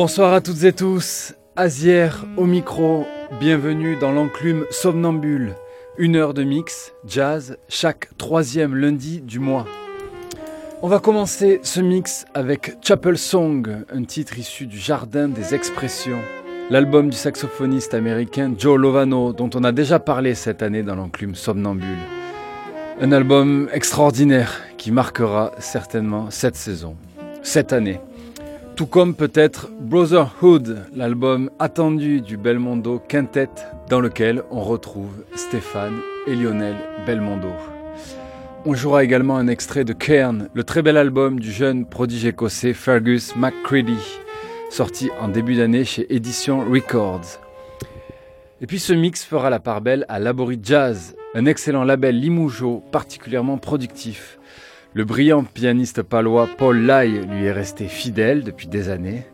Bonsoir à toutes et tous, Azière au micro, bienvenue dans l'enclume somnambule, une heure de mix, jazz, chaque troisième lundi du mois. On va commencer ce mix avec Chapel Song, un titre issu du Jardin des Expressions, l'album du saxophoniste américain Joe Lovano, dont on a déjà parlé cette année dans l'enclume somnambule. Un album extraordinaire qui marquera certainement cette saison, cette année. Tout comme peut-être Brotherhood, l'album attendu du Belmondo Quintet, dans lequel on retrouve Stéphane et Lionel Belmondo. On jouera également un extrait de Cairn, le très bel album du jeune prodige écossais Fergus McCready, sorti en début d'année chez Edition Records. Et puis ce mix fera la part belle à Labori Jazz, un excellent label Limougeau particulièrement productif. Le brillant pianiste palois Paul Lai lui est resté fidèle depuis des années.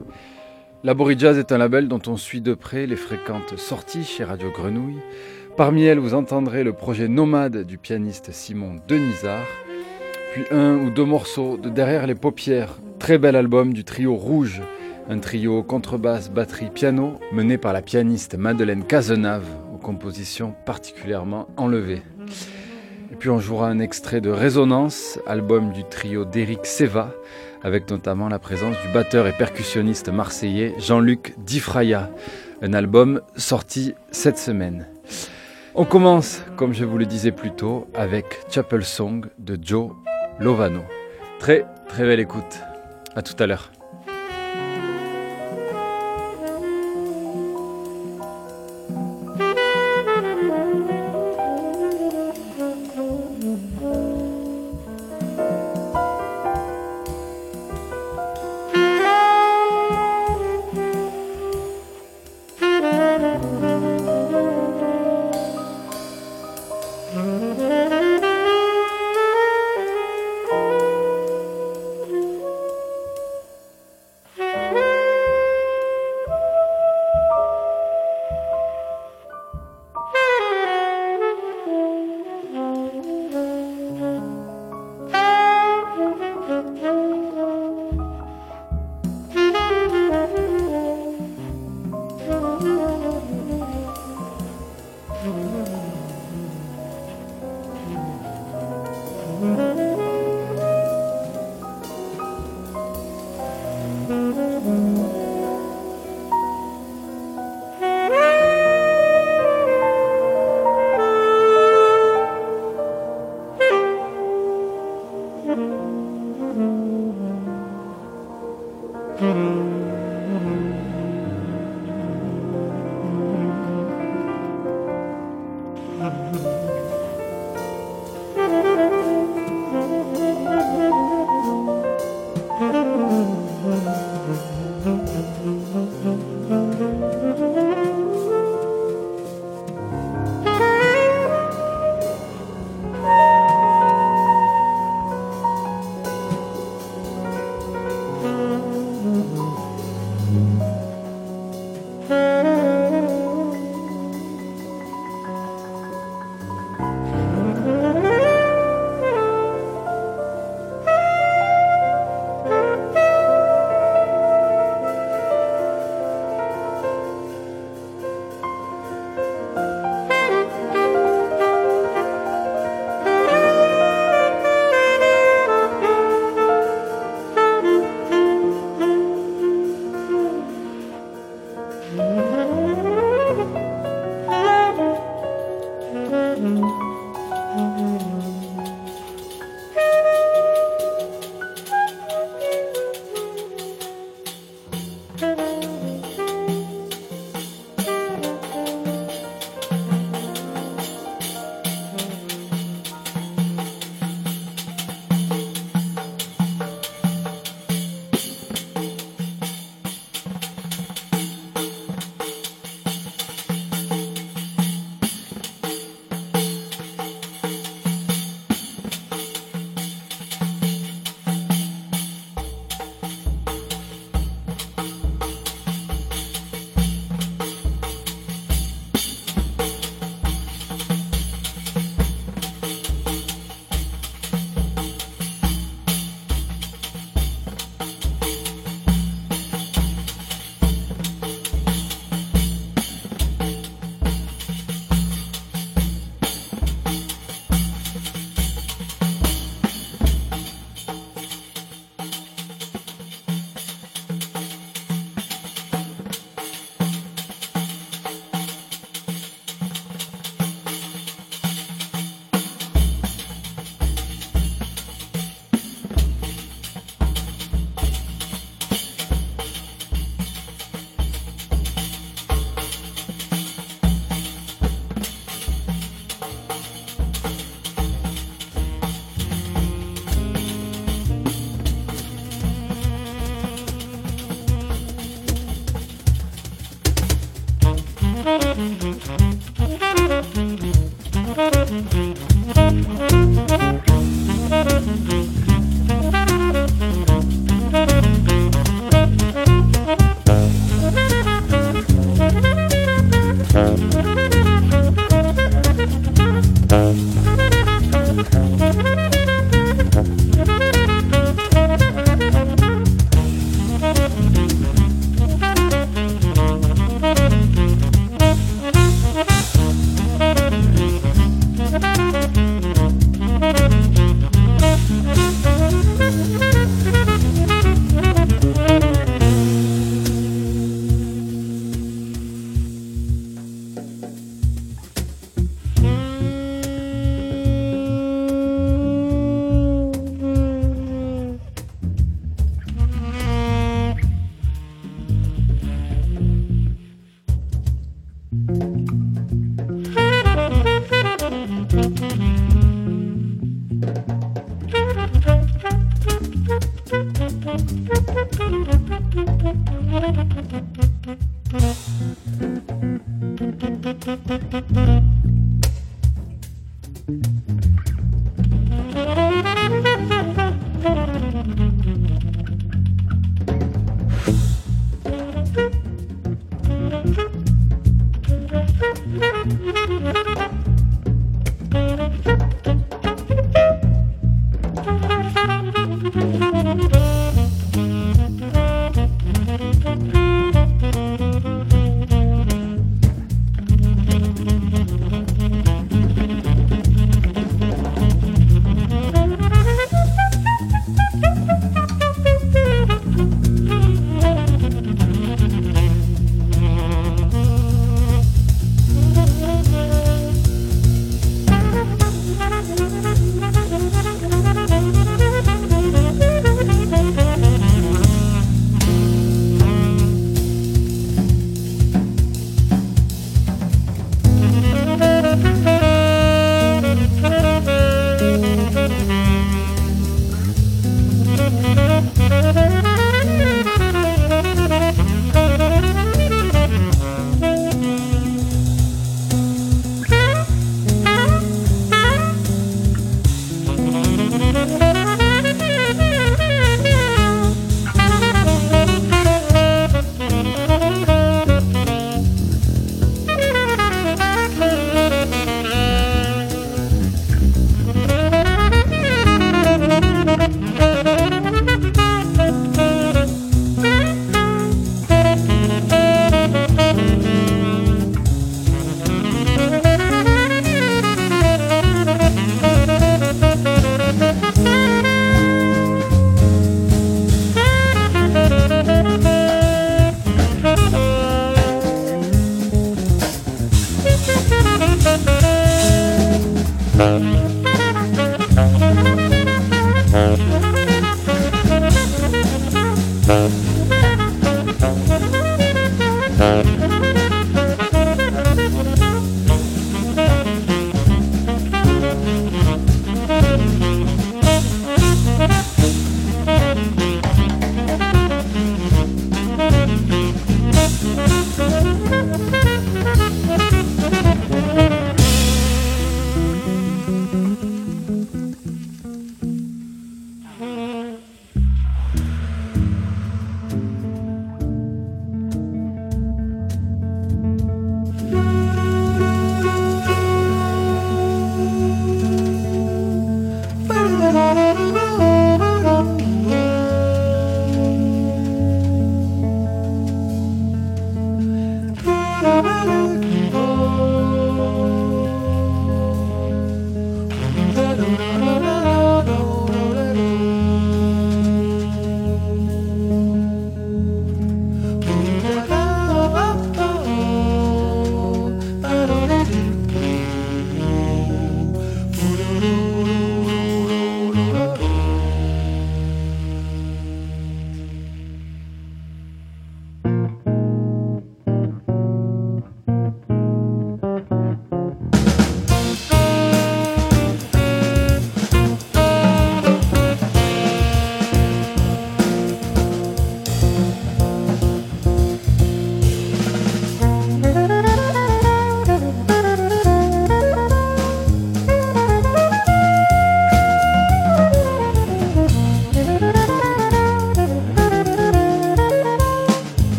Labori Jazz est un label dont on suit de près les fréquentes sorties chez Radio Grenouille. Parmi elles, vous entendrez le projet Nomade du pianiste Simon Denisard, puis un ou deux morceaux de Derrière les paupières, très bel album du trio Rouge, un trio contrebasse, batterie, piano, mené par la pianiste Madeleine Cazenave, aux compositions particulièrement enlevées. Puis on jouera un extrait de Résonance, album du trio d'Éric Seva, avec notamment la présence du batteur et percussionniste marseillais Jean-Luc Difraya, un album sorti cette semaine. On commence, comme je vous le disais plus tôt, avec Chapel Song de Joe Lovano. Très très belle écoute. À tout à l'heure.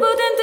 potem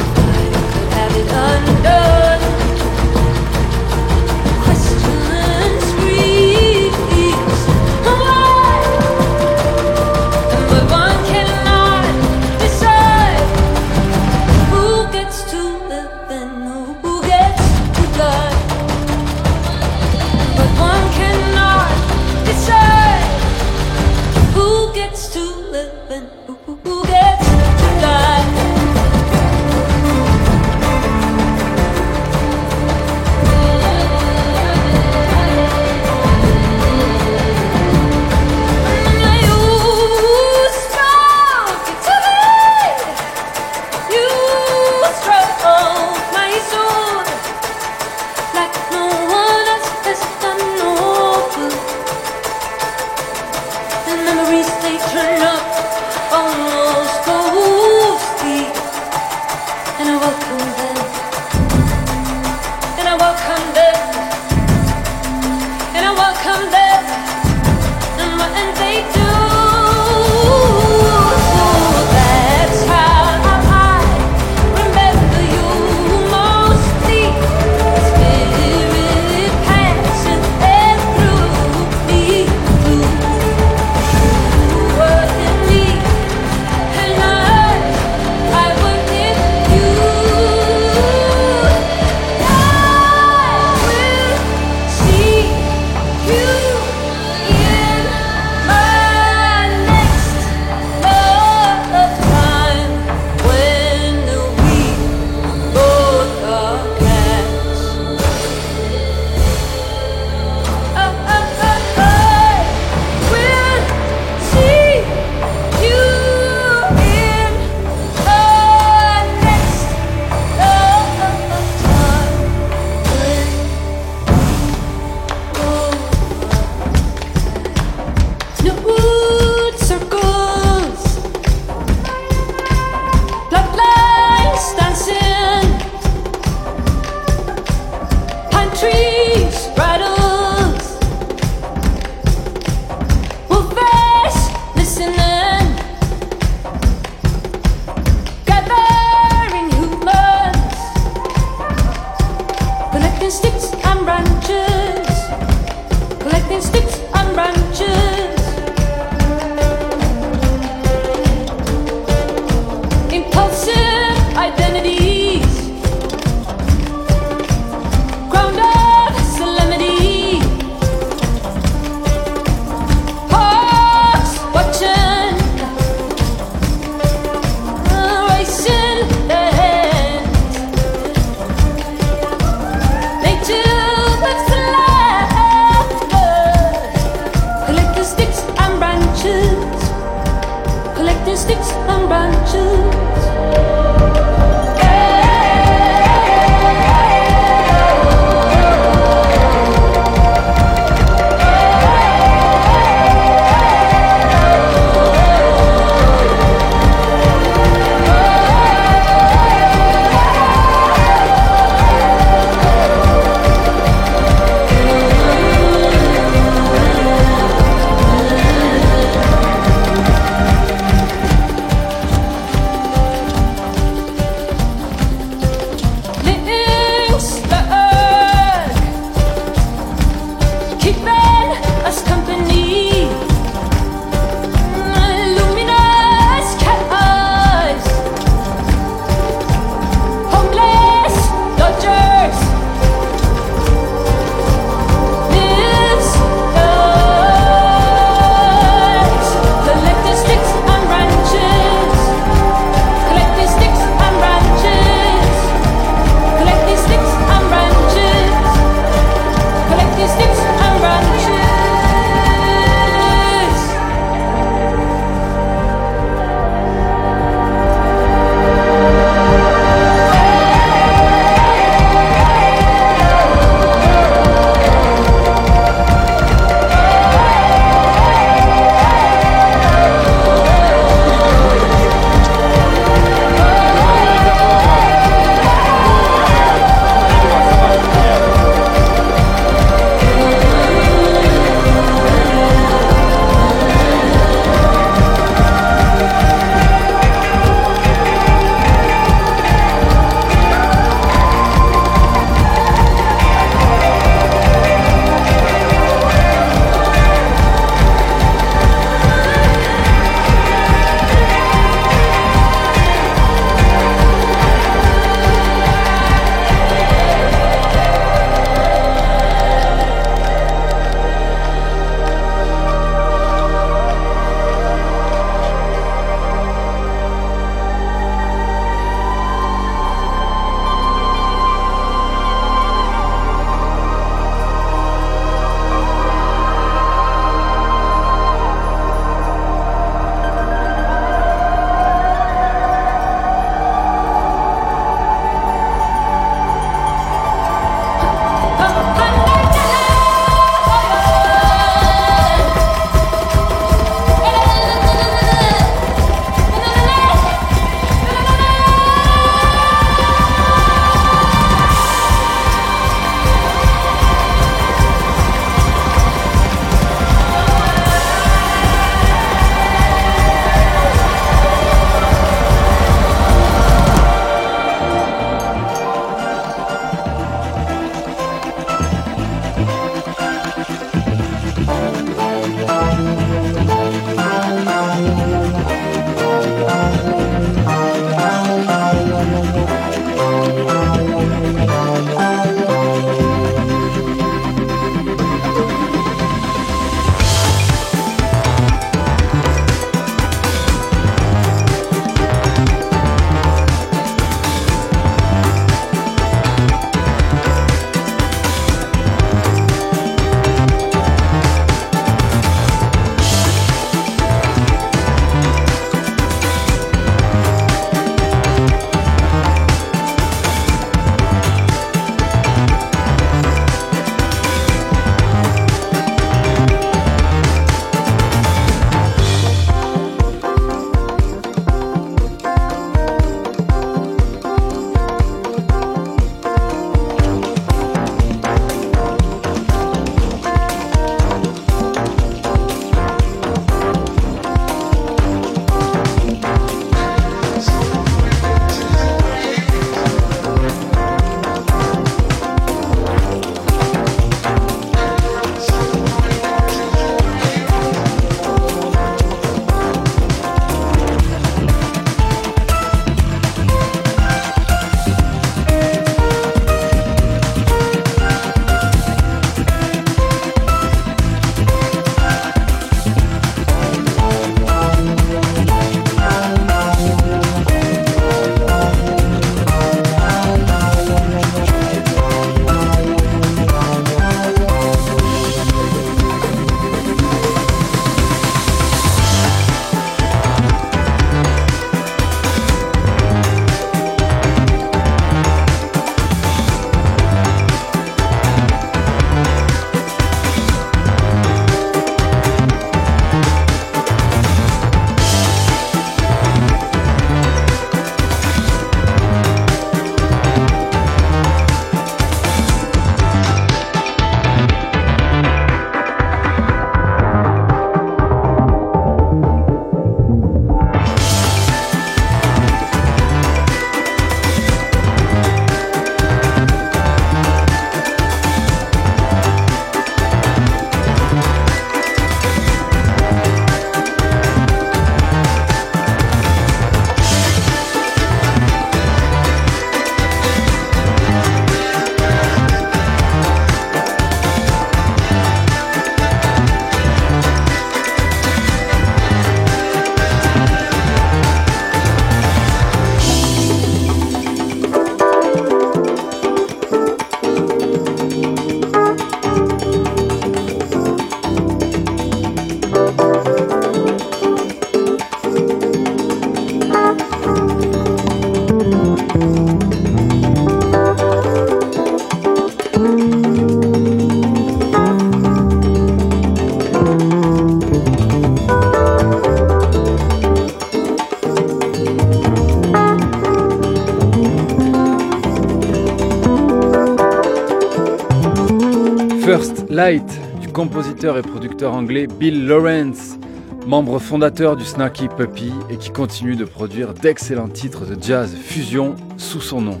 Du compositeur et producteur anglais Bill Lawrence, membre fondateur du Snacky Puppy et qui continue de produire d'excellents titres de jazz fusion sous son nom.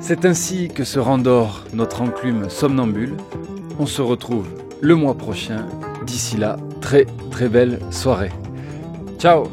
C'est ainsi que se rendort notre enclume somnambule. On se retrouve le mois prochain. D'ici là, très très belle soirée. Ciao